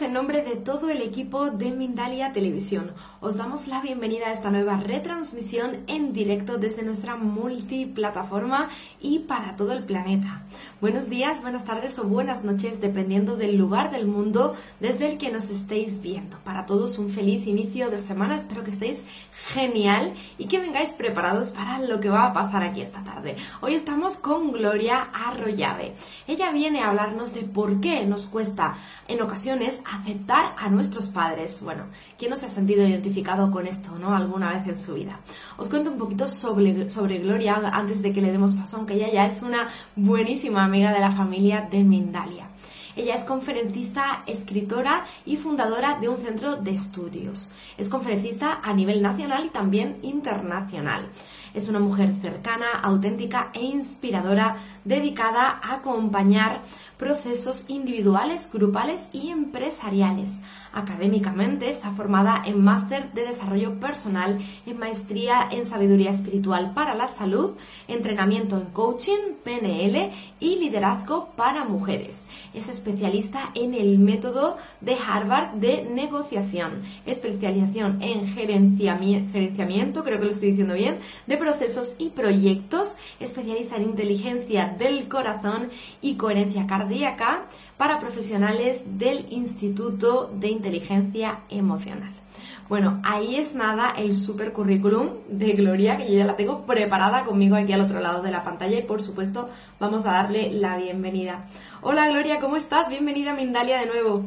En nombre de todo el equipo de Mindalia Televisión. Os damos la bienvenida a esta nueva retransmisión en directo desde nuestra multiplataforma y para todo el planeta. Buenos días, buenas tardes o buenas noches, dependiendo del lugar del mundo desde el que nos estéis viendo. Para todos un feliz inicio de semana, espero que estéis genial y que vengáis preparados para lo que va a pasar aquí esta tarde. Hoy estamos con Gloria Arroyave. Ella viene a hablarnos de por qué nos cuesta en ocasiones aceptar a nuestros padres. Bueno, ¿quién no se ha sentido identificado con esto, no? Alguna vez en su vida. Os cuento un poquito sobre, sobre Gloria antes de que le demos paso, aunque ella ya es una buenísima amiga de la familia de Mindalia. Ella es conferencista, escritora y fundadora de un centro de estudios. Es conferencista a nivel nacional y también internacional. Es una mujer cercana, auténtica e inspiradora, dedicada a acompañar procesos individuales, grupales y empresariales. Académicamente está formada en máster de desarrollo personal, en maestría en sabiduría espiritual para la salud, entrenamiento en coaching, PNL y liderazgo para mujeres. Es especialista en el método de Harvard de negociación, especialización en gerenciamiento, creo que lo estoy diciendo bien, de procesos y proyectos, especialista en inteligencia del corazón y coherencia cardíaca para profesionales del Instituto de Inteligencia Emocional. Bueno, ahí es nada el super currículum de Gloria, que yo ya la tengo preparada conmigo aquí al otro lado de la pantalla y por supuesto vamos a darle la bienvenida. Hola Gloria, ¿cómo estás? Bienvenida a Mindalia de nuevo.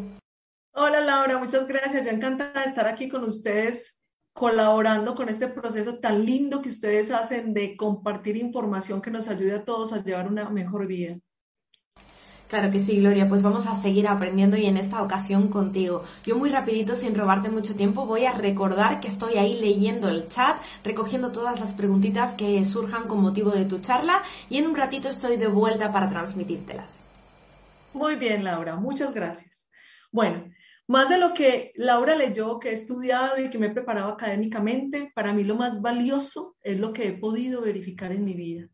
Hola Laura, muchas gracias. Ya encantada de estar aquí con ustedes colaborando con este proceso tan lindo que ustedes hacen de compartir información que nos ayude a todos a llevar una mejor vida. Claro que sí, Gloria, pues vamos a seguir aprendiendo y en esta ocasión contigo. Yo muy rapidito, sin robarte mucho tiempo, voy a recordar que estoy ahí leyendo el chat, recogiendo todas las preguntitas que surjan con motivo de tu charla y en un ratito estoy de vuelta para transmitírtelas. Muy bien, Laura, muchas gracias. Bueno, más de lo que Laura leyó, que he estudiado y que me he preparado académicamente, para mí lo más valioso es lo que he podido verificar en mi vida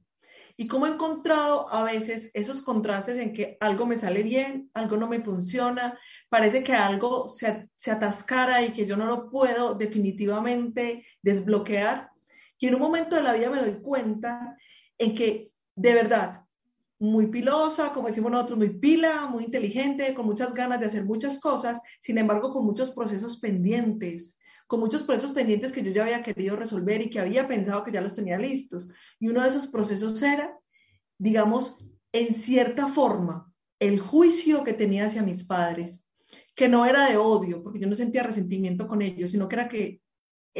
y cómo he encontrado a veces esos contrastes en que algo me sale bien, algo no me funciona, parece que algo se, se atascara y que yo no lo puedo definitivamente desbloquear. Y en un momento de la vida me doy cuenta en que de verdad, muy pilosa, como decimos nosotros, muy pila, muy inteligente, con muchas ganas de hacer muchas cosas, sin embargo con muchos procesos pendientes, con muchos procesos pendientes que yo ya había querido resolver y que había pensado que ya los tenía listos. Y uno de esos procesos era, digamos, en cierta forma, el juicio que tenía hacia mis padres, que no era de odio, porque yo no sentía resentimiento con ellos, sino que era que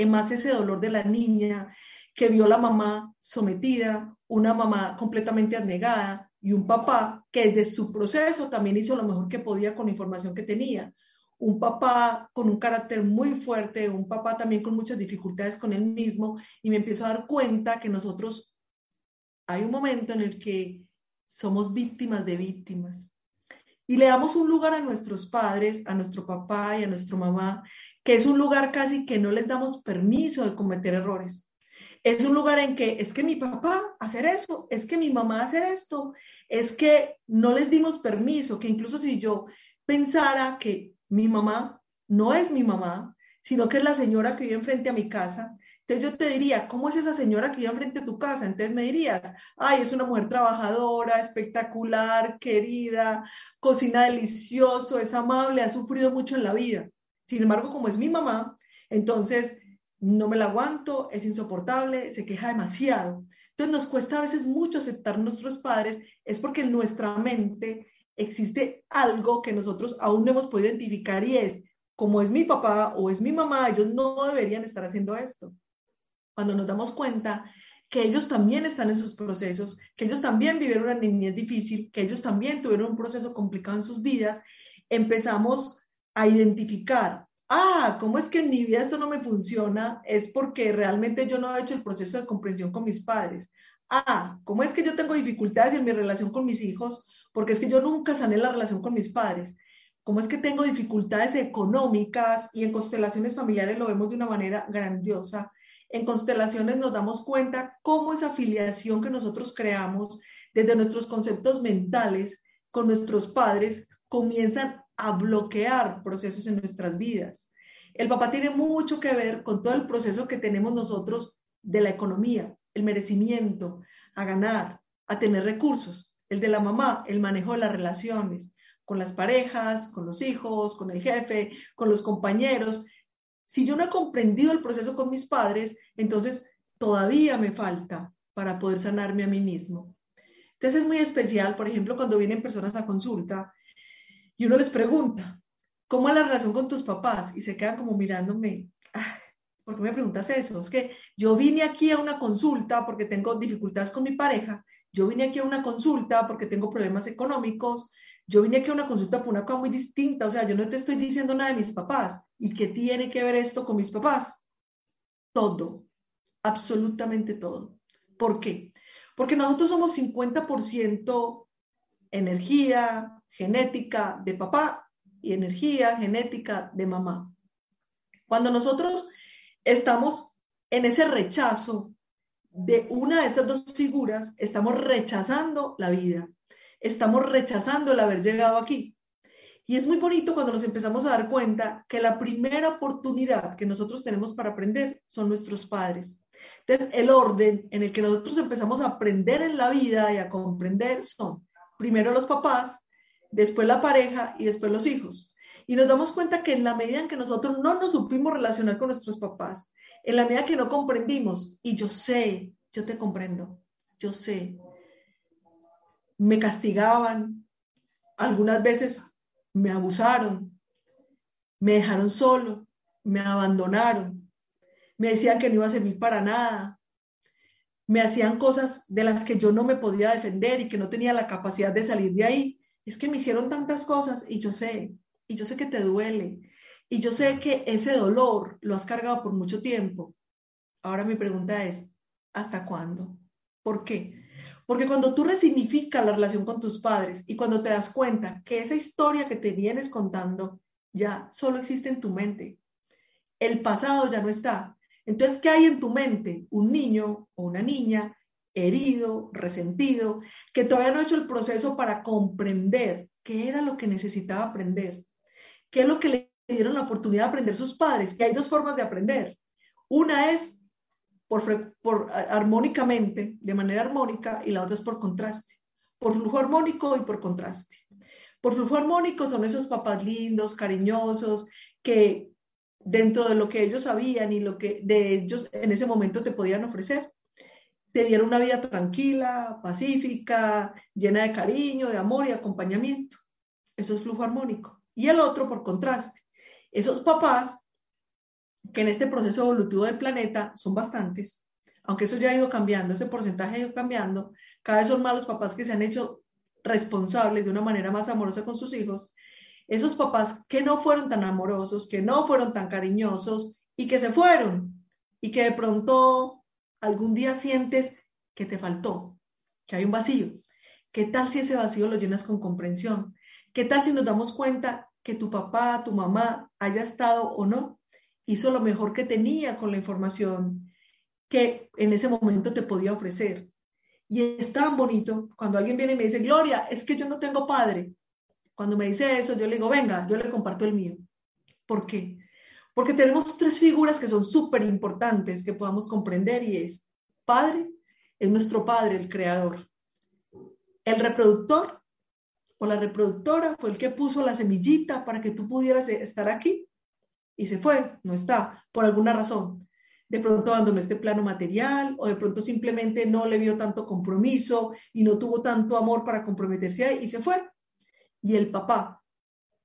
más ese dolor de la niña que vio la mamá sometida, una mamá completamente abnegada y un papá que desde su proceso también hizo lo mejor que podía con la información que tenía un papá con un carácter muy fuerte, un papá también con muchas dificultades con él mismo, y me empiezo a dar cuenta que nosotros hay un momento en el que somos víctimas de víctimas. Y le damos un lugar a nuestros padres, a nuestro papá y a nuestra mamá, que es un lugar casi que no les damos permiso de cometer errores. Es un lugar en que es que mi papá hacer eso, es que mi mamá hacer esto, es que no les dimos permiso, que incluso si yo pensara que mi mamá no es mi mamá, sino que es la señora que vive enfrente a mi casa. Entonces yo te diría, ¿cómo es esa señora que vive enfrente a tu casa? Entonces me dirías, ay, es una mujer trabajadora, espectacular, querida, cocina delicioso, es amable, ha sufrido mucho en la vida. Sin embargo, como es mi mamá, entonces no me la aguanto, es insoportable, se queja demasiado. Entonces nos cuesta a veces mucho aceptar nuestros padres, es porque en nuestra mente existe algo que nosotros aún no hemos podido identificar y es, como es mi papá o es mi mamá, ellos no deberían estar haciendo esto. Cuando nos damos cuenta que ellos también están en sus procesos, que ellos también vivieron una niñez difícil, que ellos también tuvieron un proceso complicado en sus vidas, empezamos a identificar, ah, ¿cómo es que en mi vida esto no me funciona? Es porque realmente yo no he hecho el proceso de comprensión con mis padres. Ah, ¿cómo es que yo tengo dificultades en mi relación con mis hijos? Porque es que yo nunca sané la relación con mis padres. ¿Cómo es que tengo dificultades económicas y en constelaciones familiares lo vemos de una manera grandiosa? En constelaciones nos damos cuenta cómo esa afiliación que nosotros creamos desde nuestros conceptos mentales con nuestros padres comienzan a bloquear procesos en nuestras vidas. El papá tiene mucho que ver con todo el proceso que tenemos nosotros de la economía, el merecimiento, a ganar, a tener recursos. El de la mamá, el manejo de las relaciones con las parejas, con los hijos, con el jefe, con los compañeros. Si yo no he comprendido el proceso con mis padres, entonces todavía me falta para poder sanarme a mí mismo. Entonces es muy especial, por ejemplo, cuando vienen personas a consulta y uno les pregunta, ¿cómo es la relación con tus papás? Y se quedan como mirándome, ¿por qué me preguntas eso? Es que yo vine aquí a una consulta porque tengo dificultades con mi pareja, yo vine aquí a una consulta porque tengo problemas económicos, yo vine aquí a una consulta por una cosa muy distinta, o sea, yo no te estoy diciendo nada de mis papás. ¿Y qué tiene que ver esto con mis papás? Todo, absolutamente todo. ¿Por qué? Porque nosotros somos 50% energía, genética de papá y energía genética de mamá. Cuando nosotros estamos en ese rechazo de una de esas dos figuras, estamos rechazando la vida, estamos rechazando el haber llegado aquí. Y es muy bonito cuando nos empezamos a dar cuenta que la primera oportunidad que nosotros tenemos para aprender son nuestros padres. Entonces, el orden en el que nosotros empezamos a aprender en la vida y a comprender son primero los papás, después la pareja y después los hijos. Y nos damos cuenta que en la medida en que nosotros no nos supimos relacionar con nuestros papás, en la medida que no comprendimos, y yo sé, yo te comprendo, yo sé, me castigaban, algunas veces me abusaron, me dejaron solo, me abandonaron, me decían que no iba a servir para nada, me hacían cosas de las que yo no me podía defender y que no tenía la capacidad de salir de ahí es que me hicieron tantas cosas y yo sé, y yo sé que te duele, y yo sé que ese dolor lo has cargado por mucho tiempo. Ahora mi pregunta es, ¿hasta cuándo? ¿Por qué? Porque cuando tú resignificas la relación con tus padres y cuando te das cuenta que esa historia que te vienes contando ya solo existe en tu mente, el pasado ya no está. Entonces, ¿qué hay en tu mente? Un niño o una niña herido, resentido, que todavía no ha hecho el proceso para comprender qué era lo que necesitaba aprender, qué es lo que le dieron la oportunidad de aprender sus padres. Y hay dos formas de aprender. Una es por, armónicamente, de manera armónica, y la otra es por contraste, por flujo armónico y por contraste. Por flujo armónico son esos papás lindos, cariñosos, que dentro de lo que ellos sabían y lo que de ellos en ese momento te podían ofrecer, te dieron una vida tranquila, pacífica, llena de cariño, de amor y acompañamiento. Eso es flujo armónico. Y el otro, por contraste, esos papás que en este proceso evolutivo del planeta son bastantes, aunque eso ya ha ido cambiando, ese porcentaje ha ido cambiando, cada vez son más los papás que se han hecho responsables de una manera más amorosa con sus hijos, esos papás que no fueron tan amorosos, que no fueron tan cariñosos y que se fueron y que de pronto algún día sientes que te faltó, que hay un vacío. ¿Qué tal si ese vacío lo llenas con comprensión? ¿Qué tal si nos damos cuenta que tu papá, tu mamá, haya estado o no, hizo lo mejor que tenía con la información que en ese momento te podía ofrecer? Y es tan bonito cuando alguien viene y me dice, Gloria, es que yo no tengo padre. Cuando me dice eso, yo le digo, venga, yo le comparto el mío. ¿Por qué? Porque tenemos tres figuras que son súper importantes que podamos comprender y es Padre, es nuestro Padre, el Creador. El reproductor o la reproductora fue el que puso la semillita para que tú pudieras estar aquí y se fue, no está, por alguna razón. de pronto abandonó este plano material o de pronto simplemente no le vio tanto compromiso y no tuvo tanto amor para comprometerse ahí y se fue. Y el papá,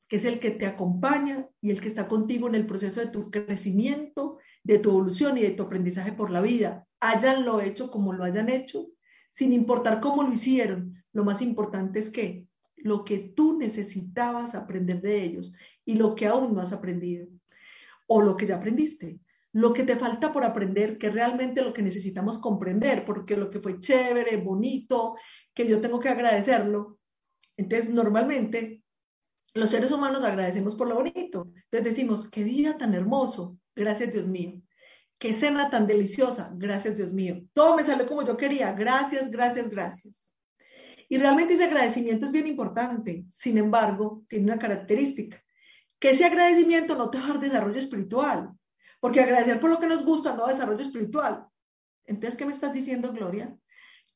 que es el que te acompaña y el que está contigo en el proceso de tu crecimiento, de tu evolución y de tu aprendizaje por la vida, hayan lo hecho como lo hayan hecho, sin importar cómo lo hicieron, lo más importante es que lo que tú necesitabas aprender de ellos y lo que aún no has aprendido o lo que ya aprendiste. Lo que te falta por aprender, que realmente lo que necesitamos comprender, porque lo que fue chévere, bonito, que yo tengo que agradecerlo. Entonces, normalmente, los seres humanos agradecemos por lo bonito. Entonces decimos, qué día tan hermoso, gracias Dios mío. Qué cena tan deliciosa, gracias Dios mío. Todo me salió como yo quería, gracias, gracias, gracias. Y realmente ese agradecimiento es bien importante. Sin embargo, tiene una característica, que ese agradecimiento no te va a dar desarrollo espiritual. Porque agradecer por lo que nos gusta no desarrollo espiritual. Entonces, ¿qué me estás diciendo, Gloria?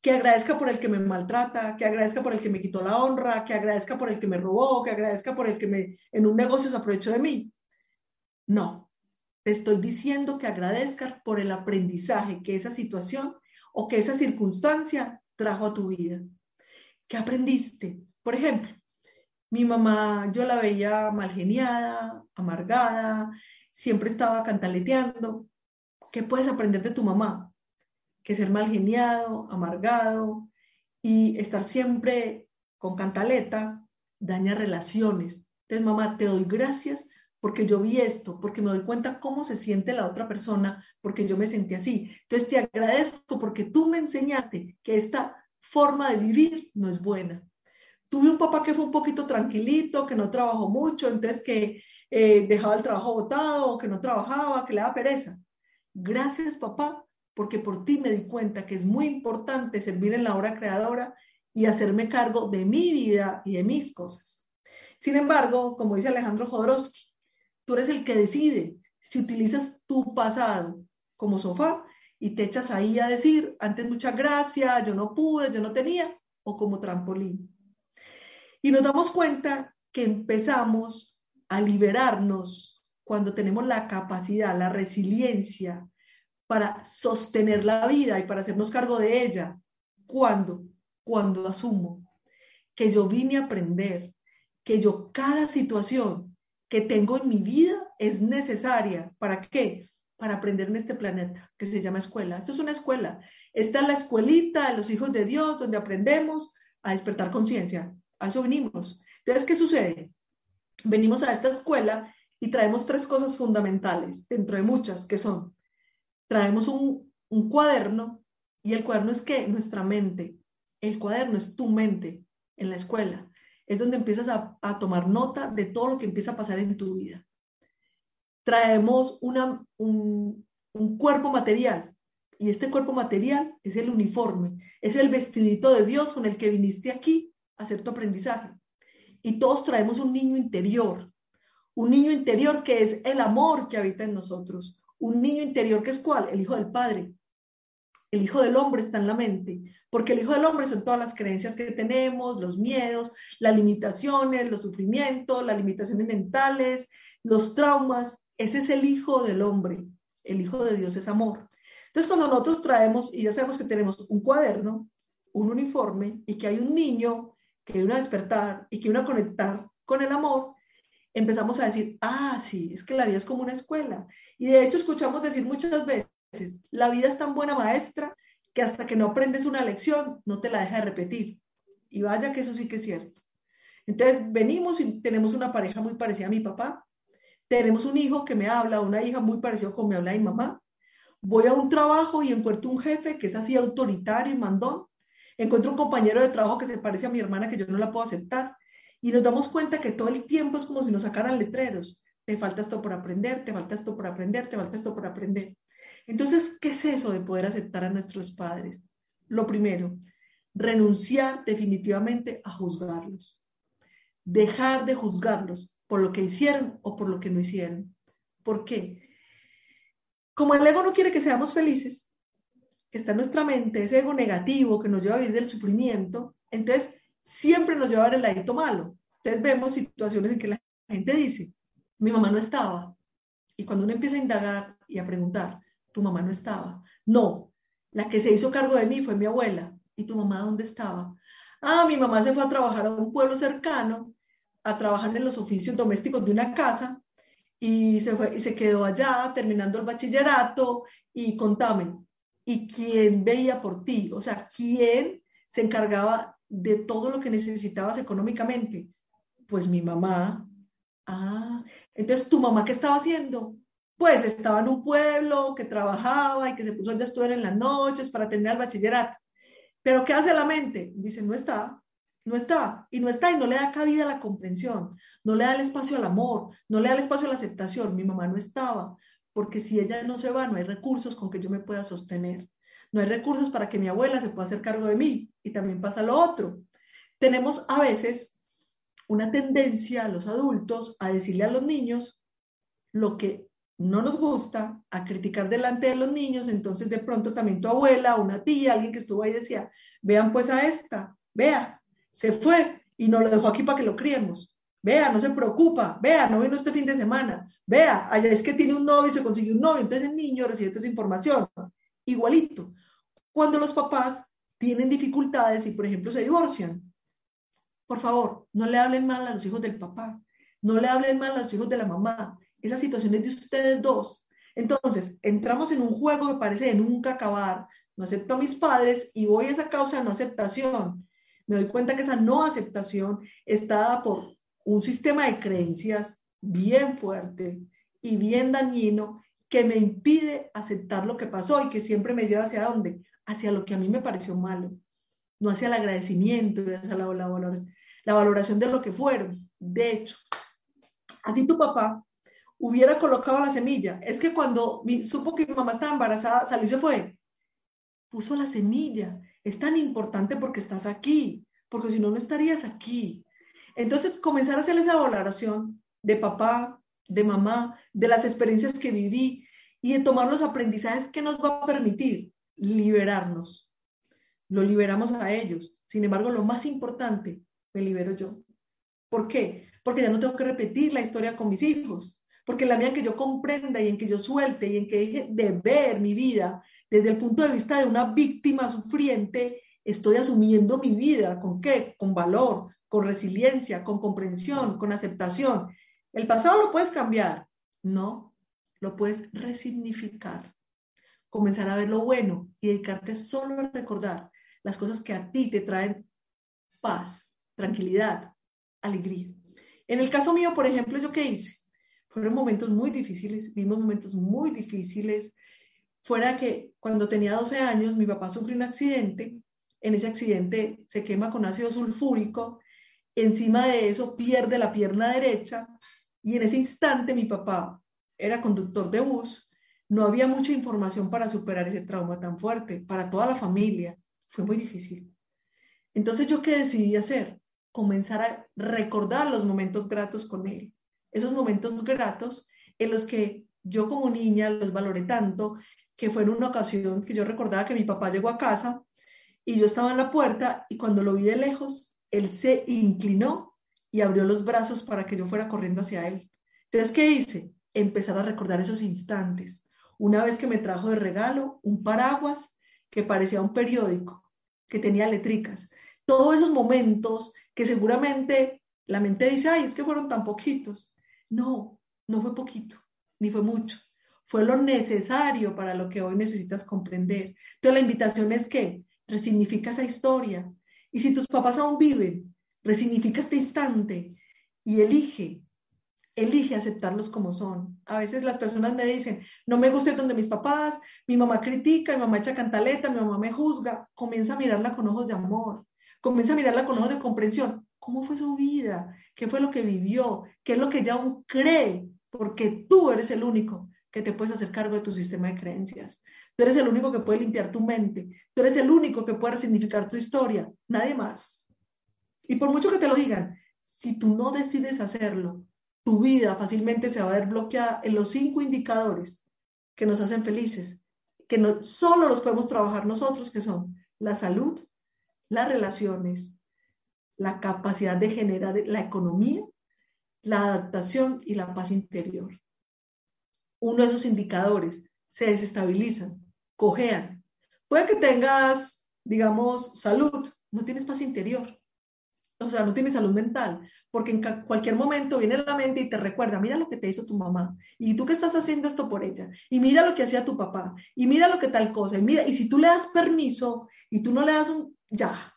Que agradezca por el que me maltrata, que agradezca por el que me quitó la honra, que agradezca por el que me robó, que agradezca por el que me en un negocio se aprovechó de mí. No, te estoy diciendo que agradezcas por el aprendizaje que esa situación o que esa circunstancia trajo a tu vida. ¿Qué aprendiste? Por ejemplo, mi mamá, yo la veía mal geniada, amargada, siempre estaba cantaleteando. ¿Qué puedes aprender de tu mamá? Que ser mal geniado, amargado y estar siempre con cantaleta daña relaciones. Entonces, mamá, te doy gracias porque yo vi esto, porque me doy cuenta cómo se siente la otra persona, porque yo me sentí así. Entonces, te agradezco porque tú me enseñaste que esta forma de vivir no es buena. Tuve un papá que fue un poquito tranquilito, que no trabajó mucho, entonces que eh, dejaba el trabajo botado, que no trabajaba, que le daba pereza. Gracias, papá, porque por ti me di cuenta que es muy importante servir en la obra creadora y hacerme cargo de mi vida y de mis cosas. Sin embargo, como dice Alejandro Jodorowsky, tú eres el que decide si utilizas tu pasado como sofá y te echas ahí a decir, antes muchas gracias, yo no pude, yo no tenía, o como trampolín. Y nos damos cuenta que empezamos a liberarnos cuando tenemos la capacidad, la resiliencia para sostener la vida y para hacernos cargo de ella. ¿Cuándo? Cuando asumo que yo vine a aprender, que yo cada situación que tengo en mi vida es necesaria. ¿Para qué? Para aprender en este planeta que se llama escuela. Esto es una escuela. Esta es la escuelita de los hijos de Dios donde aprendemos a despertar conciencia. A eso venimos. Entonces, ¿qué sucede? venimos a esta escuela y traemos tres cosas fundamentales, dentro de muchas, que son, traemos un, cuaderno y el cuaderno es que nuestra mente, el cuaderno es tu mente en la escuela, es donde empiezas a, tomar nota de todo lo que empieza a pasar en tu vida. Traemos una, un, un cuerpo material y este cuerpo material es el uniforme, es el vestidito de Dios con el que viniste aquí a hacer tu aprendizaje. Y todos traemos un niño interior, un niño interior que es el amor que habita en nosotros, un niño interior que es cuál, el Hijo del Padre. El Hijo del Hombre está en la mente, porque el Hijo del Hombre son todas las creencias que tenemos, los miedos, las limitaciones, los sufrimientos, las limitaciones mentales, los traumas. Ese es el Hijo del Hombre. El Hijo de Dios es amor. Entonces, cuando nosotros traemos, y ya sabemos que tenemos un cuaderno, un uniforme, y que hay un niño que una despertar y que una conectar con el amor, empezamos a decir, ah, sí, es que la vida es como una escuela. Y de hecho escuchamos decir muchas veces, la vida es tan buena maestra que hasta que no aprendes una lección, no te la deja de repetir. Y vaya que eso sí que es cierto. Entonces venimos y tenemos una pareja muy parecida a mi papá, tenemos un hijo que me habla, una hija muy parecida como me habla mi mamá. Voy a un trabajo y encuentro un jefe que es así autoritario y mandón encuentro un compañero de trabajo que se parece a mi hermana que yo no la puedo aceptar. Y nos damos cuenta que todo el tiempo es como si nos sacaran letreros. Te falta esto por aprender, te falta esto por aprender, te falta esto por aprender. Entonces, ¿qué es eso de poder aceptar a nuestros padres? Lo primero, renunciar definitivamente a juzgarlos. Dejar de juzgarlos por lo que hicieron o por lo que no hicieron. ¿Por qué? Como el ego no quiere que seamos felices, está en nuestra mente, ese ego negativo que nos lleva a vivir del sufrimiento, entonces siempre nos lleva a ver el ladito malo. Entonces vemos situaciones en que la gente dice, mi mamá no estaba. Y cuando uno empieza a indagar y a preguntar, tu mamá no estaba. No, la que se hizo cargo de mí fue mi abuela. ¿Y tu mamá dónde estaba? Ah, mi mamá se fue a trabajar a un pueblo cercano, a trabajar en los oficios domésticos de una casa y se, fue, y se quedó allá terminando el bachillerato y contame, ¿y quién veía por ti? O sea, ¿quién se encargaba de todo lo que necesitabas económicamente? Pues mi mamá. Ah, entonces, ¿tu mamá qué estaba haciendo? Pues estaba en un pueblo que trabajaba y que se puso a estudiar en las noches para tener el bachillerato. Pero ¿qué hace la mente? Dice, no está, no está, y no está, y no le da cabida a la comprensión, no le da el espacio al amor, no le da el espacio a la aceptación. Mi mamá no estaba, porque si ella no se va, no hay recursos con que yo me pueda sostener. No hay recursos para que mi abuela se pueda hacer cargo de mí. Y también pasa lo otro. Tenemos a veces una tendencia a los adultos a decirle a los niños lo que no nos gusta, a criticar delante de los niños, entonces de pronto también tu abuela, una tía, alguien que estuvo ahí decía, vean pues a esta, vea, se fue y nos lo dejó aquí para que lo criemos. Vea, no se preocupa, vea, no vino este fin de semana, vea, allá es que tiene un novio y se consiguió un novio, entonces el niño recibe esa información. Igualito. Cuando los papás tienen dificultades y, por ejemplo, se divorcian, por favor, no le hablen mal a los hijos del papá, no le hablen mal a los hijos de la mamá. Esa situación es de ustedes dos. Entonces, entramos en un juego que parece de nunca acabar. No acepto a mis padres y voy a esa causa de no aceptación me doy cuenta que esa no aceptación está dada por un sistema de creencias bien fuerte y bien dañino que me impide aceptar lo que pasó y que siempre me lleva hacia dónde? Hacia lo que a mí me pareció malo, no hacia el agradecimiento, hacia la, la valoración de lo que fueron. De hecho, así tu papá hubiera colocado la semilla. Es que cuando supo que mi mamá estaba embarazada, salió y se fue. Puso la semilla es tan importante porque estás aquí, porque si no, no estarías aquí. Entonces, comenzar a hacer esa valoración de papá, de mamá, de las experiencias que viví y de tomar los aprendizajes que nos va a permitir liberarnos. Lo liberamos a ellos. Sin embargo, lo más importante, me libero yo. ¿Por qué? Porque ya no tengo que repetir la historia con mis hijos. Porque la mía que yo comprenda y en que yo suelte y en que deje de ver mi vida desde el punto de vista de una víctima sufriente, estoy asumiendo mi vida. ¿Con qué? Con valor, con resiliencia, con comprensión, con aceptación. ¿El pasado lo puedes cambiar? No, lo puedes resignificar. Comenzar a ver lo bueno y dedicarte solo a recordar las cosas que a ti te traen paz, tranquilidad, alegría. En el caso mío, por ejemplo, ¿yo qué hice? Fueron momentos muy difíciles, vimos momentos muy difíciles, fuera que cuando tenía 12 años mi papá sufrió un accidente, en ese accidente se quema con ácido sulfúrico, encima de eso pierde la pierna derecha y en ese instante mi papá era conductor de bus, no había mucha información para superar ese trauma tan fuerte, para toda la familia, fue muy difícil. Entonces yo qué decidí hacer? Comenzar a recordar los momentos gratos con él, esos momentos gratos en los que yo como niña los valoré tanto que fue en una ocasión que yo recordaba que mi papá llegó a casa y yo estaba en la puerta y cuando lo vi de lejos, él se inclinó y abrió los brazos para que yo fuera corriendo hacia él. Entonces, ¿qué hice? Empezar a recordar esos instantes. Una vez que me trajo de regalo un paraguas que parecía un periódico, que tenía letricas. Todos esos momentos que seguramente la mente dice, ay, es que fueron tan poquitos. No, no fue poquito, ni fue mucho fue lo necesario para lo que hoy necesitas comprender. Entonces la invitación es que resignifica esa historia. Y si tus papás aún viven, resignifica este instante y elige, elige aceptarlos como son. A veces las personas me dicen, no me gusta donde mis papás, mi mamá critica, mi mamá echa cantaleta, mi mamá me juzga. Comienza a mirarla con ojos de amor, comienza a mirarla con ojos de comprensión. ¿Cómo fue su vida? ¿Qué fue lo que vivió? ¿Qué es lo que ella aún cree? Porque tú eres el único que te puedes hacer cargo de tu sistema de creencias. Tú eres el único que puede limpiar tu mente. Tú eres el único que puede significar tu historia. Nadie más. Y por mucho que te lo digan, si tú no decides hacerlo, tu vida fácilmente se va a ver bloqueada en los cinco indicadores que nos hacen felices, que no, solo los podemos trabajar nosotros, que son la salud, las relaciones, la capacidad de generar la economía, la adaptación y la paz interior uno de esos indicadores se desestabilizan, cojean. Puede que tengas, digamos, salud, no tienes paz interior. O sea, no tienes salud mental, porque en cualquier momento viene la mente y te recuerda, mira lo que te hizo tu mamá, y tú que estás haciendo esto por ella, y mira lo que hacía tu papá, y mira lo que tal cosa, y mira, y si tú le das permiso y tú no le das un, ya,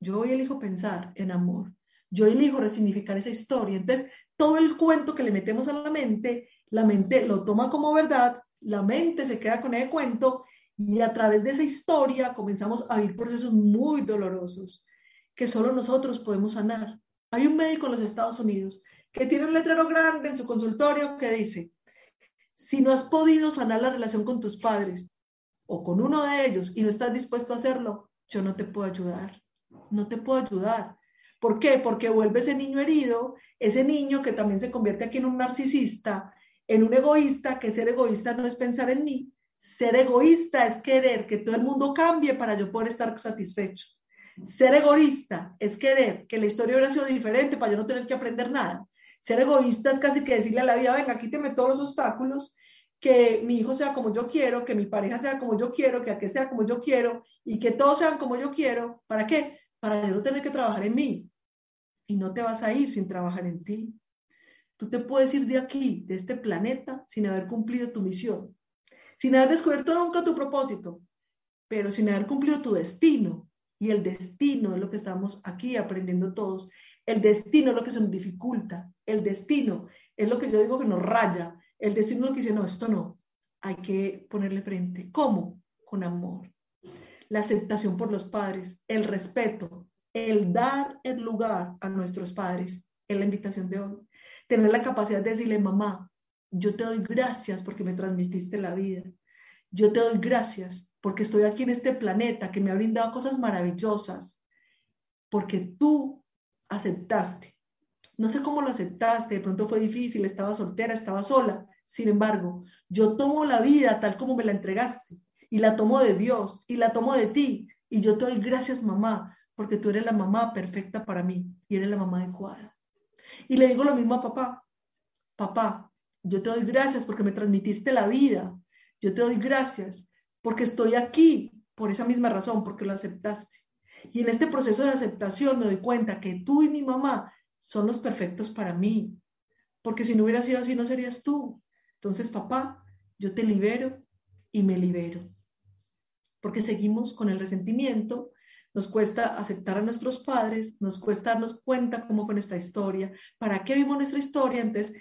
yo hoy elijo pensar en amor, yo elijo resignificar esa historia. Entonces, todo el cuento que le metemos a la mente, la mente lo toma como verdad, la mente se queda con ese cuento y a través de esa historia comenzamos a vivir procesos muy dolorosos que solo nosotros podemos sanar. Hay un médico en los Estados Unidos que tiene un letrero grande en su consultorio que dice, si no has podido sanar la relación con tus padres o con uno de ellos y no estás dispuesto a hacerlo, yo no te puedo ayudar. No te puedo ayudar. ¿Por qué? Porque vuelve ese niño herido, ese niño que también se convierte aquí en un narcisista, en un egoísta, que ser egoísta no es pensar en mí. Ser egoísta es querer que todo el mundo cambie para yo poder estar satisfecho. Ser egoísta es querer que la historia hubiera sido diferente para yo no tener que aprender nada. Ser egoísta es casi que decirle a la vida, venga, quíteme todos los obstáculos, que mi hijo sea como yo quiero, que mi pareja sea como yo quiero, que aquel sea como yo quiero y que todos sean como yo quiero. ¿Para qué? Para yo no tener que trabajar en mí. Y no te vas a ir sin trabajar en ti. Tú te puedes ir de aquí, de este planeta, sin haber cumplido tu misión, sin haber descubierto nunca tu propósito, pero sin haber cumplido tu destino. Y el destino es lo que estamos aquí aprendiendo todos. El destino es lo que se nos dificulta. El destino es lo que yo digo que nos raya. El destino es lo que dice, no, esto no. Hay que ponerle frente. ¿Cómo? Con amor. La aceptación por los padres, el respeto, el dar el lugar a nuestros padres es la invitación de hoy. Tener la capacidad de decirle, mamá, yo te doy gracias porque me transmitiste la vida. Yo te doy gracias porque estoy aquí en este planeta que me ha brindado cosas maravillosas, porque tú aceptaste. No sé cómo lo aceptaste, de pronto fue difícil, estaba soltera, estaba sola. Sin embargo, yo tomo la vida tal como me la entregaste y la tomo de Dios y la tomo de ti. Y yo te doy gracias, mamá, porque tú eres la mamá perfecta para mí y eres la mamá adecuada. Y le digo lo mismo a papá. Papá, yo te doy gracias porque me transmitiste la vida. Yo te doy gracias porque estoy aquí por esa misma razón, porque lo aceptaste. Y en este proceso de aceptación me doy cuenta que tú y mi mamá son los perfectos para mí. Porque si no hubiera sido así, no serías tú. Entonces, papá, yo te libero y me libero. Porque seguimos con el resentimiento, nos cuesta aceptar a nuestros padres, nos cuesta darnos cuenta cómo con esta historia, para qué vimos nuestra historia, entonces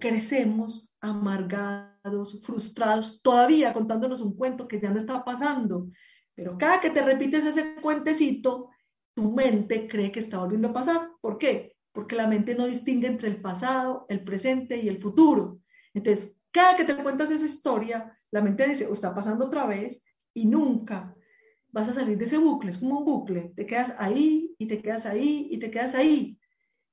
crecemos amargados, frustrados, todavía contándonos un cuento que ya no está pasando. Pero cada que te repites ese cuentecito, tu mente cree que está volviendo a pasar. ¿Por qué? Porque la mente no distingue entre el pasado, el presente y el futuro. Entonces, cada que te cuentas esa historia, la mente dice, o está pasando otra vez y nunca vas a salir de ese bucle, es como un bucle, te quedas ahí y te quedas ahí y te quedas ahí,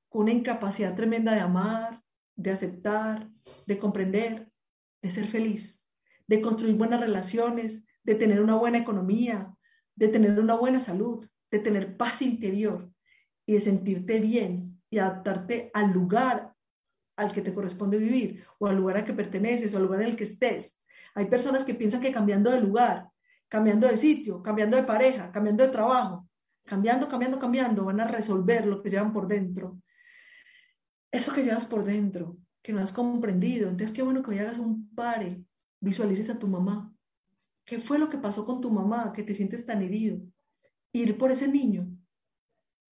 con una incapacidad tremenda de amar, de aceptar, de comprender, de ser feliz, de construir buenas relaciones, de tener una buena economía, de tener una buena salud, de tener paz interior y de sentirte bien y adaptarte al lugar al que te corresponde vivir o al lugar al que perteneces o al lugar en el que estés. Hay personas que piensan que cambiando de lugar cambiando de sitio, cambiando de pareja, cambiando de trabajo, cambiando, cambiando, cambiando, van a resolver lo que llevan por dentro. Eso que llevas por dentro, que no has comprendido. Entonces, qué bueno que hoy hagas un pare, visualices a tu mamá. ¿Qué fue lo que pasó con tu mamá que te sientes tan herido? Ir por ese niño,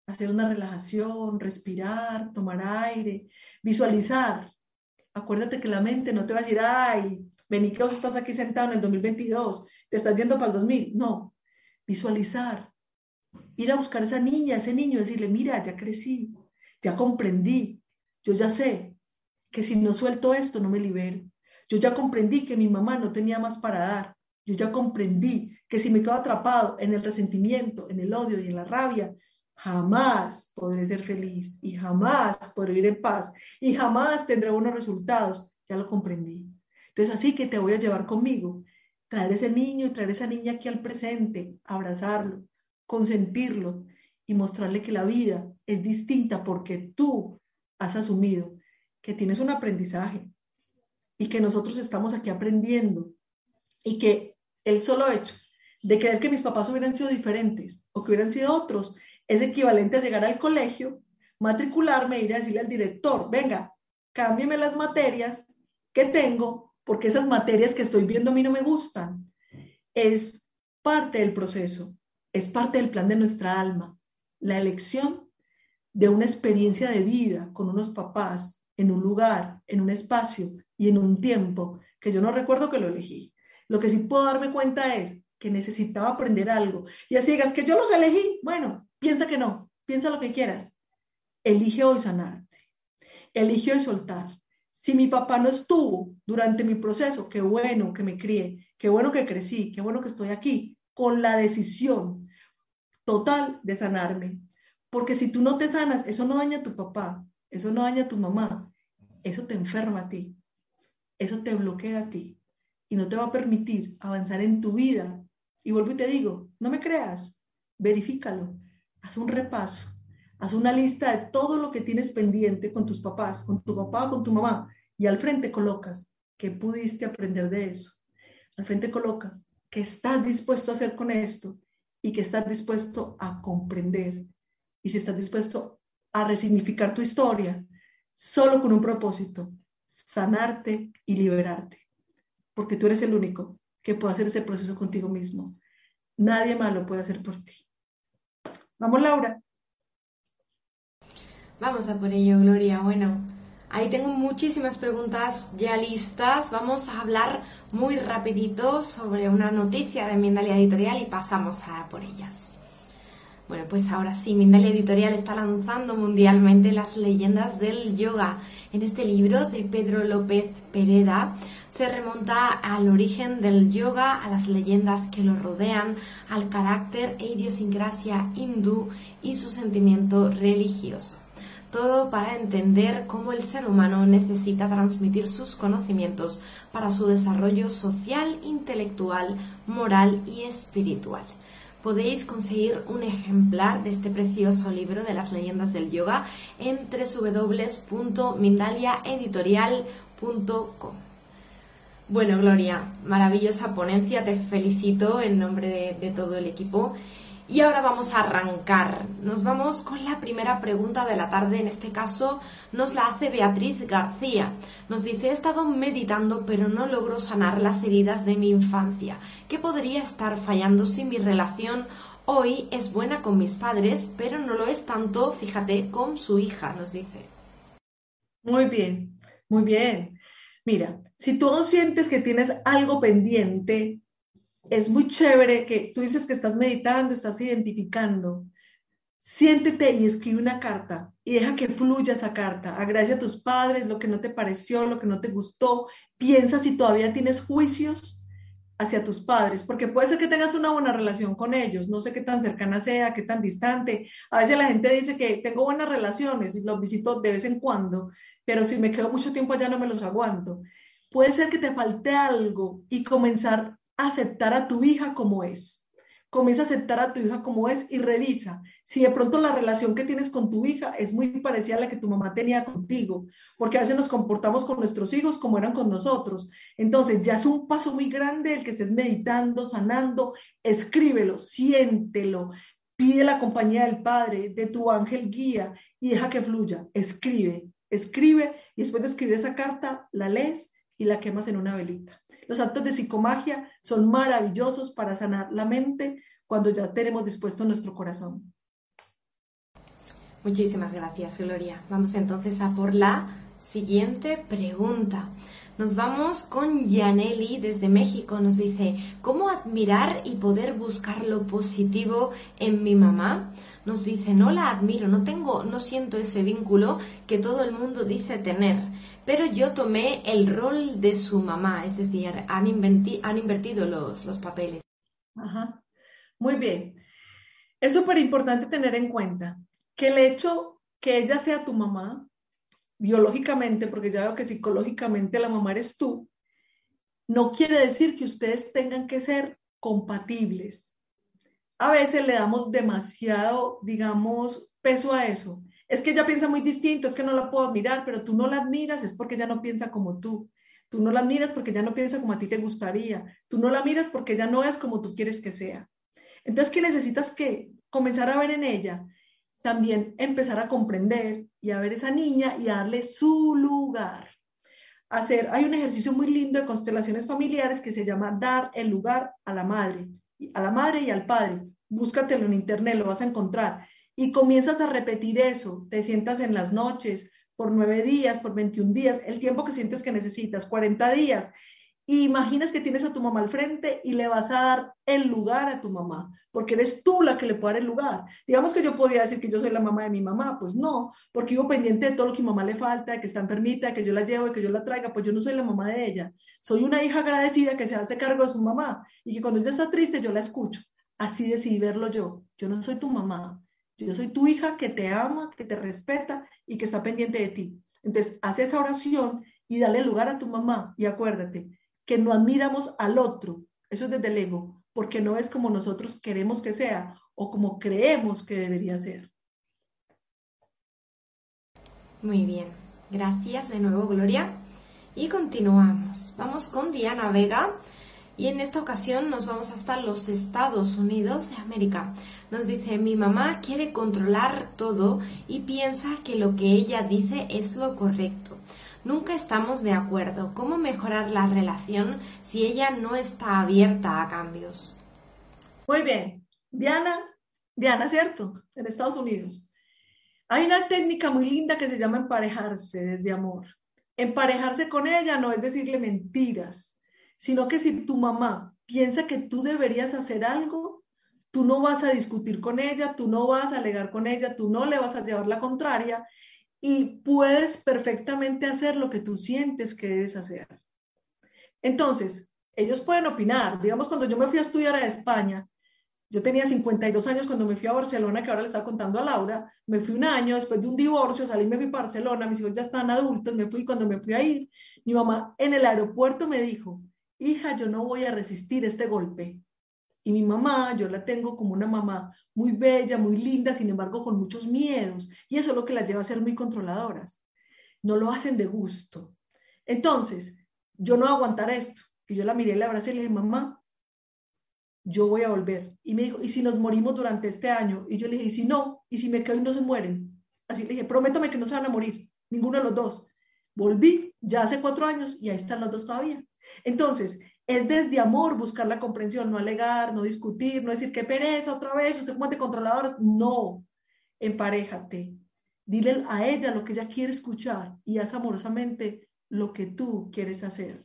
hacer una relajación, respirar, tomar aire, visualizar. Acuérdate que la mente no te va a decir, ay, vení que vos estás aquí sentado en el 2022 te estás yendo para el 2000. No, visualizar, ir a buscar a esa niña, a ese niño, decirle, mira, ya crecí, ya comprendí, yo ya sé que si no suelto esto no me libero. Yo ya comprendí que mi mamá no tenía más para dar. Yo ya comprendí que si me quedo atrapado en el resentimiento, en el odio y en la rabia, jamás podré ser feliz y jamás podré vivir en paz y jamás tendré buenos resultados. Ya lo comprendí. Entonces así que te voy a llevar conmigo traer ese niño y traer esa niña aquí al presente, abrazarlo, consentirlo y mostrarle que la vida es distinta porque tú has asumido que tienes un aprendizaje y que nosotros estamos aquí aprendiendo Y que el solo hecho de creer que mis papás hubieran sido diferentes o que hubieran sido otros es equivalente a llegar al colegio, matricularme, ir a decirle al director, venga, cámbieme las materias que tengo, porque esas materias que estoy viendo a mí no me gustan. Es parte del proceso, es parte del plan de nuestra alma. La elección de una experiencia de vida con unos papás en un lugar, en un espacio y en un tiempo que yo no recuerdo que lo elegí. Lo que sí puedo darme cuenta es que necesitaba aprender algo. Y así digas que yo los elegí. Bueno, piensa que no, piensa lo que quieras. Elige hoy sanarte. Elige hoy soltar. Si mi papá no estuvo durante mi proceso, qué bueno que me crié, qué bueno que crecí, qué bueno que estoy aquí, con la decisión total de sanarme. Porque si tú no te sanas, eso no daña a tu papá, eso no daña a tu mamá, eso te enferma a ti, eso te bloquea a ti. Y no te va a permitir avanzar en tu vida. Y vuelvo y te digo, no me creas, verifícalo, haz un repaso, haz una lista de todo lo que tienes pendiente con tus papás, con tu papá con tu mamá, y al frente colocas qué pudiste aprender de eso. Al frente colocas qué estás dispuesto a hacer con esto y qué estás dispuesto a comprender. Y si estás dispuesto a resignificar tu historia, solo con un propósito, sanarte y liberarte porque tú eres el único que puede hacer ese proceso contigo mismo. Nadie más lo puede hacer por ti. Vamos, Laura. Vamos a por ello, Gloria. Bueno, ahí tengo muchísimas preguntas ya listas. Vamos a hablar muy rapidito sobre una noticia de Mindalia Editorial y pasamos a por ellas. Bueno, pues ahora sí, Mindalia Editorial está lanzando mundialmente las leyendas del yoga. En este libro de Pedro López Pereda se remonta al origen del yoga, a las leyendas que lo rodean, al carácter e idiosincrasia hindú y su sentimiento religioso. Todo para entender cómo el ser humano necesita transmitir sus conocimientos para su desarrollo social, intelectual, moral y espiritual podéis conseguir un ejemplar de este precioso libro de las leyendas del yoga en www.mindaliaeditorial.com. Bueno, Gloria, maravillosa ponencia, te felicito en nombre de, de todo el equipo. Y ahora vamos a arrancar. Nos vamos con la primera pregunta de la tarde. En este caso nos la hace Beatriz García. Nos dice, he estado meditando pero no logro sanar las heridas de mi infancia. ¿Qué podría estar fallando si mi relación hoy es buena con mis padres, pero no lo es tanto, fíjate, con su hija? Nos dice. Muy bien, muy bien. Mira, si tú sientes que tienes algo pendiente, es muy chévere que tú dices que estás meditando, estás identificando. Siéntete y escribe una carta y deja que fluya esa carta. Agradece a tus padres lo que no te pareció, lo que no te gustó. Piensa si todavía tienes juicios hacia tus padres, porque puede ser que tengas una buena relación con ellos, no sé qué tan cercana sea, qué tan distante. A veces la gente dice que tengo buenas relaciones y los visito de vez en cuando, pero si me quedo mucho tiempo allá no me los aguanto. Puede ser que te falte algo y comenzar aceptar a tu hija como es. Comienza a aceptar a tu hija como es y revisa si de pronto la relación que tienes con tu hija es muy parecida a la que tu mamá tenía contigo, porque a veces nos comportamos con nuestros hijos como eran con nosotros. Entonces ya es un paso muy grande el que estés meditando, sanando, escríbelo, siéntelo, pide la compañía del Padre, de tu ángel guía y deja que fluya. Escribe, escribe y después de escribir esa carta la lees y la quemas en una velita. Los actos de psicomagia son maravillosos para sanar la mente cuando ya tenemos dispuesto nuestro corazón. Muchísimas gracias, Gloria. Vamos entonces a por la siguiente pregunta. Nos vamos con Yaneli desde México. Nos dice, ¿cómo admirar y poder buscar lo positivo en mi mamá? Nos dice, no la admiro, no tengo, no siento ese vínculo que todo el mundo dice tener pero yo tomé el rol de su mamá, es decir, han, invertido los, los papeles. Ajá. Muy bien. Es súper importante tener en cuenta que el hecho que ella sea tu mamá, biológicamente, porque ya veo que psicológicamente la mamá eres tú, no quiere decir que ustedes tengan que ser compatibles. A veces le damos demasiado, digamos, peso a eso es que ella piensa muy distinto, es que no la puedo admirar, pero tú no la admiras, es porque ella no piensa como tú. Tú no la miras porque ya no piensa como a ti te gustaría. Tú no la miras porque ya no es como tú quieres que sea. Entonces, ¿qué necesitas que comenzar a ver en ella? También empezar a comprender y a ver esa niña y a darle su lugar. Hacer, hay un ejercicio muy lindo de constelaciones familiares que se llama dar el lugar a la madre, a la madre y al padre. Búscatelo en internet, lo vas a encontrar. Y comienzas a repetir eso. Te sientas en las noches, por nueve días, por 21 días, el tiempo que sientes que necesitas, 40 días. Y imaginas que tienes a tu mamá al frente y le vas a dar el lugar a tu mamá, porque eres tú la que le puede dar el lugar. Digamos que yo podía decir que yo soy la mamá de mi mamá, pues no, porque vivo pendiente de todo lo que mi mamá le falta, de que está enfermita, de que yo la llevo, de que yo la traiga, pues yo no soy la mamá de ella. Soy una hija agradecida que se hace cargo de su mamá y que cuando ella está triste yo la escucho. Así decidí verlo yo. Yo no soy tu mamá, yo soy tu hija que te ama, que te respeta y que está pendiente de ti. Entonces, haz esa oración y dale lugar a tu mamá y acuérdate que no admiramos al otro, eso es desde el ego, porque no es como nosotros queremos que sea o como creemos que debería ser. Muy bien, gracias de nuevo Gloria. Y continuamos. Vamos con Diana Vega y en esta ocasión nos vamos hasta los Estados Unidos de América. Nos dice, mi mamá quiere controlar todo y piensa que lo que ella dice es lo correcto. Nunca estamos de acuerdo. ¿Cómo mejorar la relación si ella no está abierta a cambios? Muy bien. Diana, Diana, ¿cierto? En Estados Unidos. Hay una técnica muy linda que se llama emparejarse desde amor. Emparejarse con ella no es decirle mentiras, sino que si tu mamá piensa que tú deberías hacer algo, tú no vas a discutir con ella, tú no vas a alegar con ella, tú no le vas a llevar la contraria y puedes perfectamente hacer lo que tú sientes que debes hacer. Entonces, ellos pueden opinar. Digamos, cuando yo me fui a estudiar a España, yo tenía 52 años cuando me fui a Barcelona, que ahora le estaba contando a Laura, me fui un año después de un divorcio, salí, me fui a Barcelona, mis hijos ya estaban adultos, me fui cuando me fui a ir, mi mamá en el aeropuerto me dijo, hija, yo no voy a resistir este golpe. Y mi mamá, yo la tengo como una mamá muy bella, muy linda, sin embargo, con muchos miedos. Y eso es lo que la lleva a ser muy controladoras. No lo hacen de gusto. Entonces, yo no aguantar esto. Y yo la miré, la abracé y le dije, mamá, yo voy a volver. Y me dijo, ¿y si nos morimos durante este año? Y yo le dije, ¿y si no? ¿Y si me quedo y no se mueren? Así le dije, prométame que no se van a morir, ninguno de los dos. Volví ya hace cuatro años y ahí están los dos todavía. Entonces, es desde amor buscar la comprensión, no alegar, no discutir, no decir qué pereza otra vez, usted como de controlador. No, emparejate. Dile a ella lo que ella quiere escuchar y haz amorosamente lo que tú quieres hacer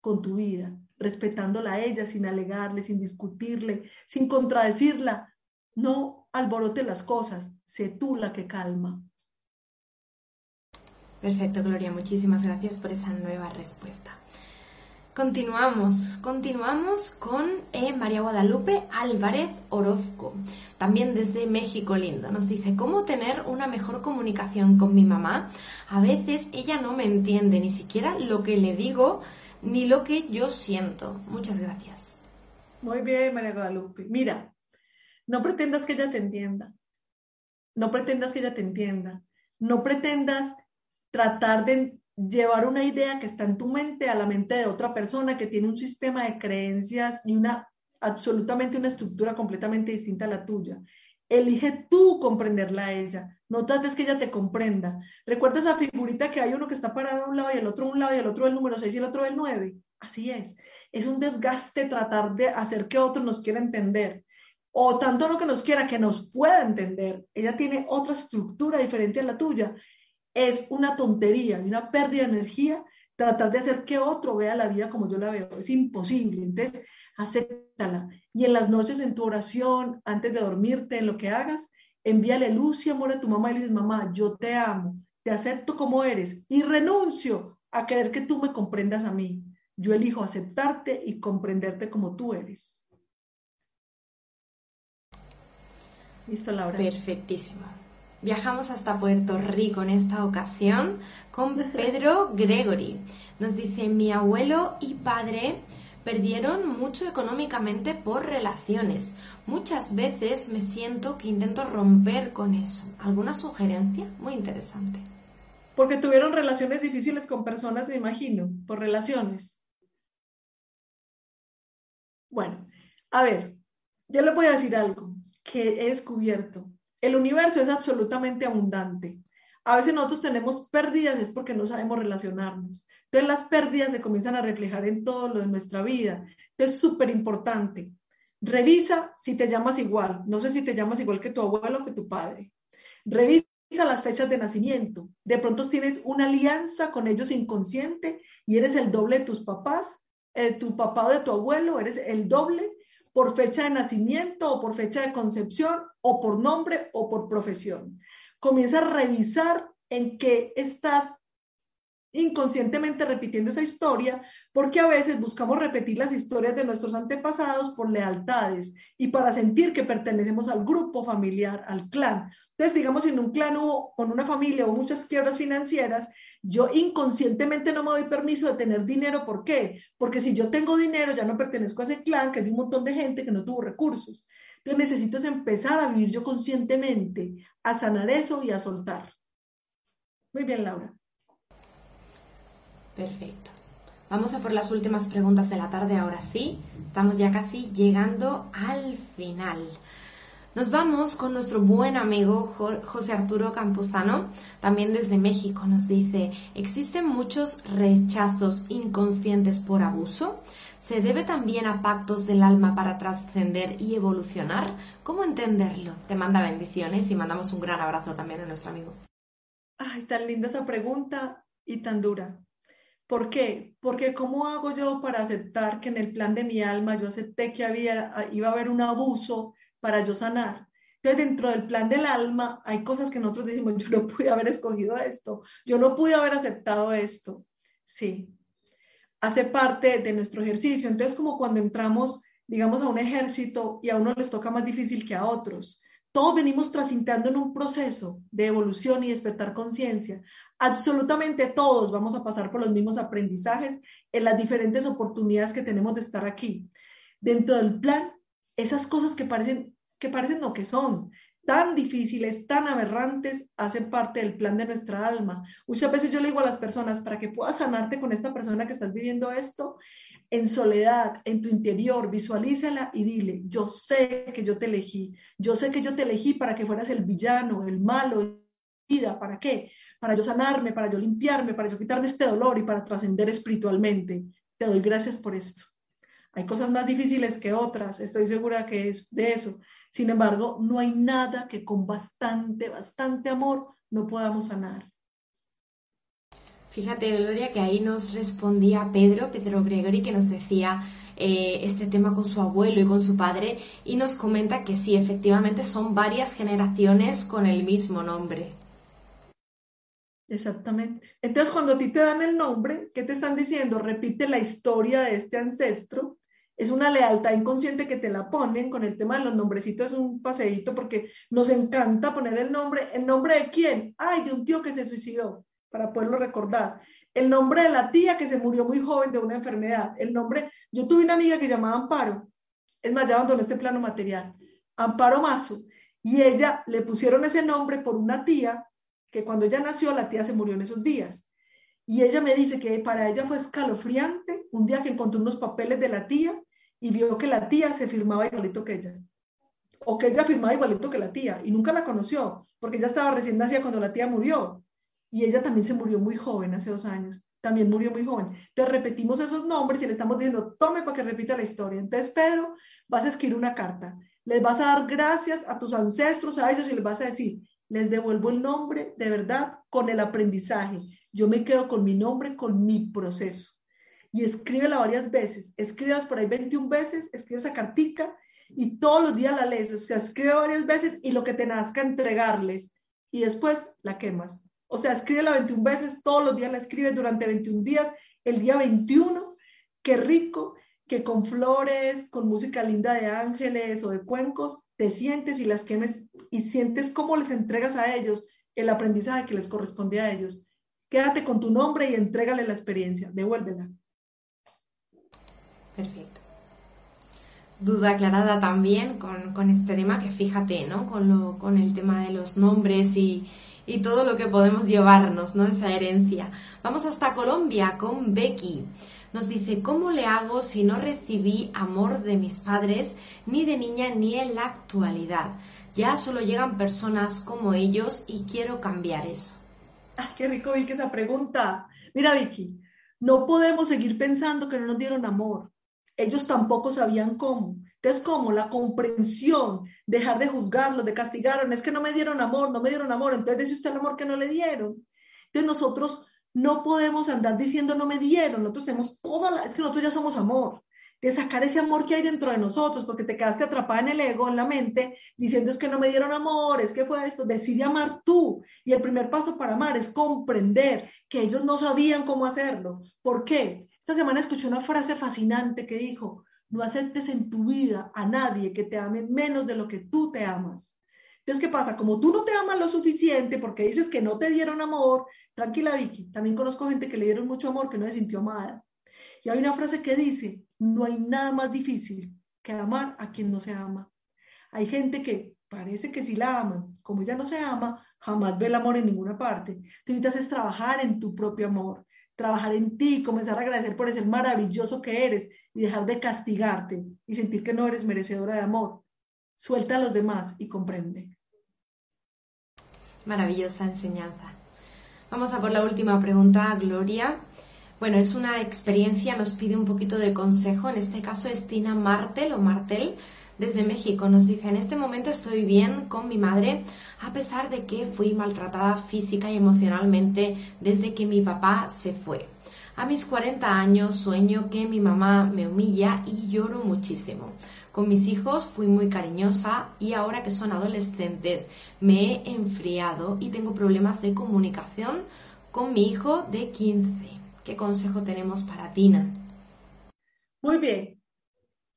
con tu vida, respetándola a ella sin alegarle, sin discutirle, sin contradecirla. No alborote las cosas, sé tú la que calma. Perfecto, Gloria. Muchísimas gracias por esa nueva respuesta. Continuamos, continuamos con eh, María Guadalupe Álvarez Orozco, también desde México Lindo. Nos dice, ¿cómo tener una mejor comunicación con mi mamá? A veces ella no me entiende ni siquiera lo que le digo ni lo que yo siento. Muchas gracias. Muy bien, María Guadalupe. Mira, no pretendas que ella te entienda. No pretendas que ella te entienda. No pretendas tratar de llevar una idea que está en tu mente a la mente de otra persona que tiene un sistema de creencias y una absolutamente una estructura completamente distinta a la tuya. Elige tú comprenderla a ella. No trates que ella te comprenda. ¿Recuerda esa figurita que hay uno que está parado a un lado y el otro a un lado y el otro el número 6 y el otro el 9? Así es. Es un desgaste tratar de hacer que otro nos quiera entender. O tanto lo que nos quiera, que nos pueda entender. Ella tiene otra estructura diferente a la tuya es una tontería y una pérdida de energía tratar de hacer que otro vea la vida como yo la veo. Es imposible. Entonces, acéptala. Y en las noches en tu oración, antes de dormirte, en lo que hagas, envíale luz y amor a tu mamá y le dices, mamá, yo te amo, te acepto como eres y renuncio a querer que tú me comprendas a mí. Yo elijo aceptarte y comprenderte como tú eres. Listo, Laura. Perfectísimo. Viajamos hasta Puerto Rico en esta ocasión con Pedro Gregory. Nos dice, mi abuelo y padre perdieron mucho económicamente por relaciones. Muchas veces me siento que intento romper con eso. ¿Alguna sugerencia? Muy interesante. Porque tuvieron relaciones difíciles con personas, me imagino, por relaciones. Bueno, a ver, yo le voy a decir algo que he descubierto. El universo es absolutamente abundante. A veces nosotros tenemos pérdidas es porque no sabemos relacionarnos. Entonces las pérdidas se comienzan a reflejar en todo lo de nuestra vida. Entonces es súper importante. Revisa si te llamas igual. No sé si te llamas igual que tu abuelo o que tu padre. Revisa las fechas de nacimiento. De pronto tienes una alianza con ellos inconsciente y eres el doble de tus papás. Eh, tu papá o de tu abuelo, eres el doble por fecha de nacimiento o por fecha de concepción o por nombre o por profesión. Comienza a revisar en qué estás inconscientemente repitiendo esa historia, porque a veces buscamos repetir las historias de nuestros antepasados por lealtades y para sentir que pertenecemos al grupo familiar, al clan. Entonces, digamos, en un clan o con una familia o muchas quiebras financieras, yo inconscientemente no me doy permiso de tener dinero. ¿Por qué? Porque si yo tengo dinero, ya no pertenezco a ese clan, que es un montón de gente que no tuvo recursos. Entonces necesito empezar a vivir yo conscientemente, a sanar eso y a soltar. Muy bien, Laura. Perfecto. Vamos a por las últimas preguntas de la tarde, ahora sí. Estamos ya casi llegando al final. Nos vamos con nuestro buen amigo José Arturo Campuzano, también desde México. Nos dice, ¿existen muchos rechazos inconscientes por abuso? ¿Se debe también a pactos del alma para trascender y evolucionar? ¿Cómo entenderlo? Te manda bendiciones y mandamos un gran abrazo también a nuestro amigo. Ay, tan linda esa pregunta y tan dura. ¿Por qué? Porque ¿cómo hago yo para aceptar que en el plan de mi alma yo acepté que había, iba a haber un abuso para yo sanar? Entonces, dentro del plan del alma hay cosas que nosotros decimos, yo no pude haber escogido esto, yo no pude haber aceptado esto. Sí, hace parte de nuestro ejercicio. Entonces, como cuando entramos, digamos, a un ejército y a uno les toca más difícil que a otros. Todos venimos transitando en un proceso de evolución y despertar conciencia. Absolutamente todos vamos a pasar por los mismos aprendizajes en las diferentes oportunidades que tenemos de estar aquí. Dentro del plan, esas cosas que parecen, que parecen lo que son, tan difíciles, tan aberrantes, hacen parte del plan de nuestra alma. Muchas veces yo le digo a las personas, para que puedas sanarte con esta persona que estás viviendo esto, en soledad, en tu interior, visualízala y dile, yo sé que yo te elegí, yo sé que yo te elegí para que fueras el villano, el malo, vida, ¿para qué? Para yo sanarme, para yo limpiarme, para yo quitarme este dolor y para trascender espiritualmente. Te doy gracias por esto. Hay cosas más difíciles que otras, estoy segura que es de eso. Sin embargo, no hay nada que con bastante, bastante amor no podamos sanar. Fíjate, Gloria, que ahí nos respondía Pedro, Pedro Gregory, que nos decía eh, este tema con su abuelo y con su padre, y nos comenta que sí, efectivamente son varias generaciones con el mismo nombre. Exactamente. Entonces, cuando a ti te dan el nombre, ¿qué te están diciendo? Repite la historia de este ancestro. Es una lealtad inconsciente que te la ponen con el tema de los nombrecitos, es un paseíto porque nos encanta poner el nombre. ¿El nombre de quién? Ay, de un tío que se suicidó para poderlo recordar. El nombre de la tía que se murió muy joven de una enfermedad. El nombre, yo tuve una amiga que llamaba Amparo, es más, ya abandonó este plano material, Amparo Mazo, y ella le pusieron ese nombre por una tía que cuando ella nació, la tía se murió en esos días. Y ella me dice que para ella fue escalofriante un día que encontró unos papeles de la tía y vio que la tía se firmaba igualito que ella. O que ella firmaba igualito que la tía y nunca la conoció porque ella estaba recién nacida cuando la tía murió y ella también se murió muy joven, hace dos años, también murió muy joven. Entonces repetimos esos nombres y le estamos diciendo, tome para que repita la historia. Entonces, Pedro, vas a escribir una carta, les vas a dar gracias a tus ancestros, a ellos, y les vas a decir, les devuelvo el nombre de verdad con el aprendizaje. Yo me quedo con mi nombre, con mi proceso. Y escríbela varias veces. Escribas por ahí 21 veces, escribe esa cartica y todos los días la lees. O sea, escribe varias veces y lo que te nazca entregarles. Y después la quemas. O sea, escríbela 21 veces, todos los días la escribes durante 21 días, el día 21, qué rico que con flores, con música linda de ángeles o de cuencos, te sientes y las quemes y sientes cómo les entregas a ellos el aprendizaje que les corresponde a ellos. Quédate con tu nombre y entrégale la experiencia, devuélvela. Perfecto. Duda aclarada también con, este tema, que fíjate, ¿no? Con, lo, con el tema de los nombres y, y todo lo que podemos llevarnos, ¿no? Esa herencia. Vamos hasta Colombia con Becky. Nos dice, ¿cómo le hago si no recibí amor de mis padres ni de niña ni en la actualidad? Ya solo llegan personas como ellos y quiero cambiar eso. Qué rico Vicky esa pregunta. Mira Vicky, no podemos seguir pensando que no nos dieron amor. Ellos tampoco sabían cómo. Entonces, como la comprensión, dejar de juzgarlos, de castigarlos, es que no me dieron amor, no me dieron amor, entonces dice usted el amor que no le dieron. Entonces nosotros no podemos andar diciendo no me dieron, nosotros tenemos toda la, es que nosotros ya somos amor, de sacar ese amor que hay dentro de nosotros, porque te quedaste atrapada en el ego, en la mente, diciendo es que no me dieron amor, es que fue esto, decide amar tú. Y el primer paso para amar es comprender que ellos no sabían cómo hacerlo. ¿Por qué? Esta semana escuché una frase fascinante que dijo, no aceptes en tu vida a nadie que te ame menos de lo que tú te amas. Entonces, ¿qué pasa? Como tú no te amas lo suficiente porque dices que no te dieron amor, tranquila Vicky, también conozco gente que le dieron mucho amor que no se sintió amada. Y hay una frase que dice, no hay nada más difícil que amar a quien no se ama. Hay gente que parece que sí la aman, como ella no se ama, jamás ve el amor en ninguna parte. Tú necesitas trabajar en tu propio amor, trabajar en ti, comenzar a agradecer por ese maravilloso que eres y dejar de castigarte y sentir que no eres merecedora de amor. Suelta a los demás y comprende. Maravillosa enseñanza. Vamos a por la última pregunta, Gloria. Bueno, es una experiencia, nos pide un poquito de consejo. En este caso es Tina Martel o Martel desde México. Nos dice, en este momento estoy bien con mi madre a pesar de que fui maltratada física y emocionalmente desde que mi papá se fue. A mis 40 años sueño que mi mamá me humilla y lloro muchísimo. Con mis hijos fui muy cariñosa y ahora que son adolescentes me he enfriado y tengo problemas de comunicación con mi hijo de 15. ¿Qué consejo tenemos para Tina? Muy bien.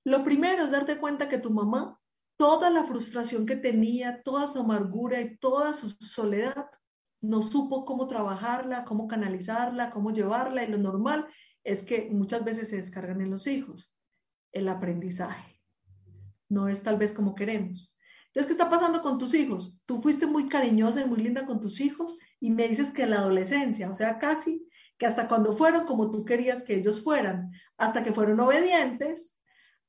Lo primero es darte cuenta que tu mamá, toda la frustración que tenía, toda su amargura y toda su soledad, no supo cómo trabajarla, cómo canalizarla, cómo llevarla y lo normal es que muchas veces se descargan en los hijos el aprendizaje. No es tal vez como queremos. Entonces, ¿qué está pasando con tus hijos? Tú fuiste muy cariñosa y muy linda con tus hijos y me dices que en la adolescencia, o sea, casi que hasta cuando fueron como tú querías que ellos fueran, hasta que fueron obedientes,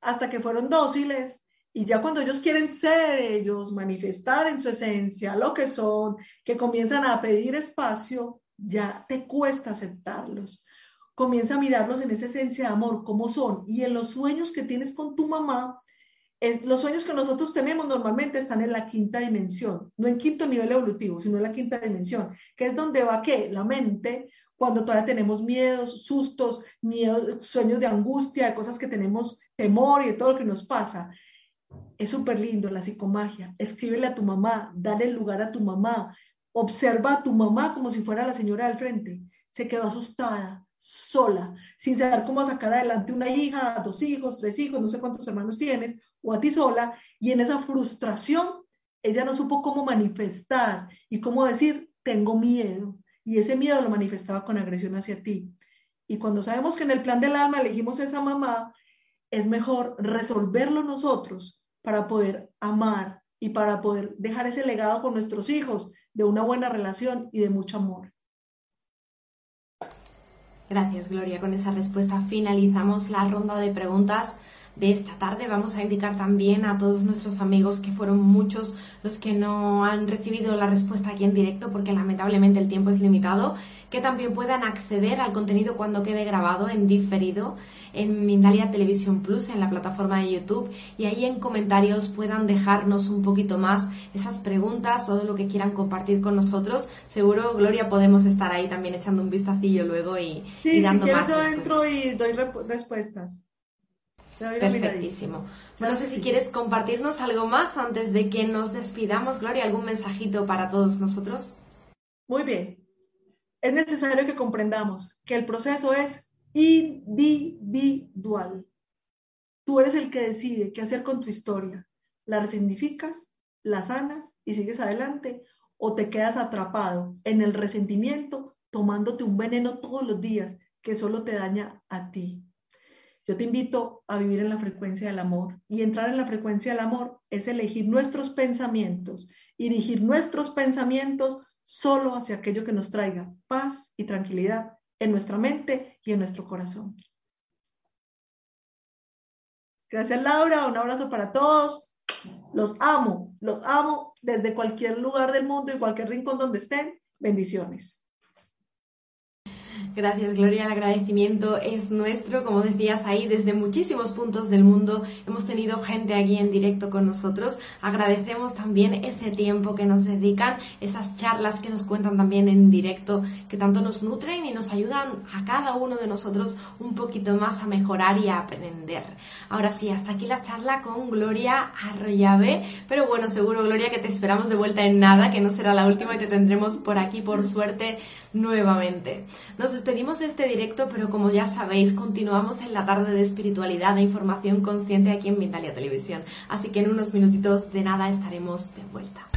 hasta que fueron dóciles y ya cuando ellos quieren ser ellos, manifestar en su esencia lo que son, que comienzan a pedir espacio, ya te cuesta aceptarlos. Comienza a mirarlos en esa esencia de amor, como son. Y en los sueños que tienes con tu mamá, los sueños que nosotros tenemos normalmente están en la quinta dimensión, no en quinto nivel evolutivo, sino en la quinta dimensión, que es donde va que la mente cuando todavía tenemos miedos, sustos, miedos, sueños de angustia, de cosas que tenemos temor y de todo lo que nos pasa. Es súper lindo la psicomagia. Escríbele a tu mamá, dale lugar a tu mamá, observa a tu mamá como si fuera la señora del frente. Se quedó asustada, sola, sin saber cómo sacar adelante una hija, dos hijos, tres hijos, no sé cuántos hermanos tienes, o a ti sola, y en esa frustración ella no supo cómo manifestar y cómo decir, tengo miedo, y ese miedo lo manifestaba con agresión hacia ti. Y cuando sabemos que en el plan del alma elegimos esa mamá, es mejor resolverlo nosotros para poder amar y para poder dejar ese legado con nuestros hijos de una buena relación y de mucho amor. Gracias, Gloria. Con esa respuesta finalizamos la ronda de preguntas de esta tarde. Vamos a indicar también a todos nuestros amigos que fueron muchos los que no han recibido la respuesta aquí en directo porque lamentablemente el tiempo es limitado, que también puedan acceder al contenido cuando quede grabado en diferido en Mindalia Televisión Plus, en la plataforma de YouTube, y ahí en comentarios puedan dejarnos un poquito más esas preguntas, todo lo que quieran compartir con nosotros. Seguro, Gloria, podemos estar ahí también echando un vistacillo luego y, dando si más. Yo entro y doy respuestas. Perfectísimo. No sé si quieres compartirnos algo más antes de que nos despidamos, Gloria, algún mensajito para todos nosotros. Muy bien. Es necesario que comprendamos que el proceso es individual. Tú eres el que decide qué hacer con tu historia. ¿La resignificas, la sanas y sigues adelante o te quedas atrapado en el resentimiento tomándote un veneno todos los días que solo te daña a ti? Yo te invito a vivir en la frecuencia del amor y entrar en la frecuencia del amor es elegir nuestros pensamientos dirigir nuestros pensamientos solo hacia aquello que nos traiga paz y tranquilidad en nuestra mente y en nuestro corazón. Gracias Laura, un abrazo para todos. Los amo, los amo desde cualquier lugar del mundo y cualquier rincón donde estén. Bendiciones. Gracias, Gloria. El agradecimiento es nuestro. Como decías ahí, desde muchísimos puntos del mundo hemos tenido gente aquí en directo con nosotros. Agradecemos también ese tiempo que nos dedican, esas charlas que nos cuentan también en directo, que tanto nos nutren y nos ayudan a cada uno de nosotros un poquito más a mejorar y a aprender. Ahora sí, hasta aquí la charla con Gloria Arroyave. Pero bueno, seguro, Gloria, que te esperamos de vuelta en nada, que no será la última y te tendremos por aquí, por suerte, nuevamente. Nos despedimos de este directo, pero como ya sabéis, continuamos en la tarde de espiritualidad e información consciente aquí en Mindalia Televisión. Así que en unos minutitos de nada estaremos de vuelta.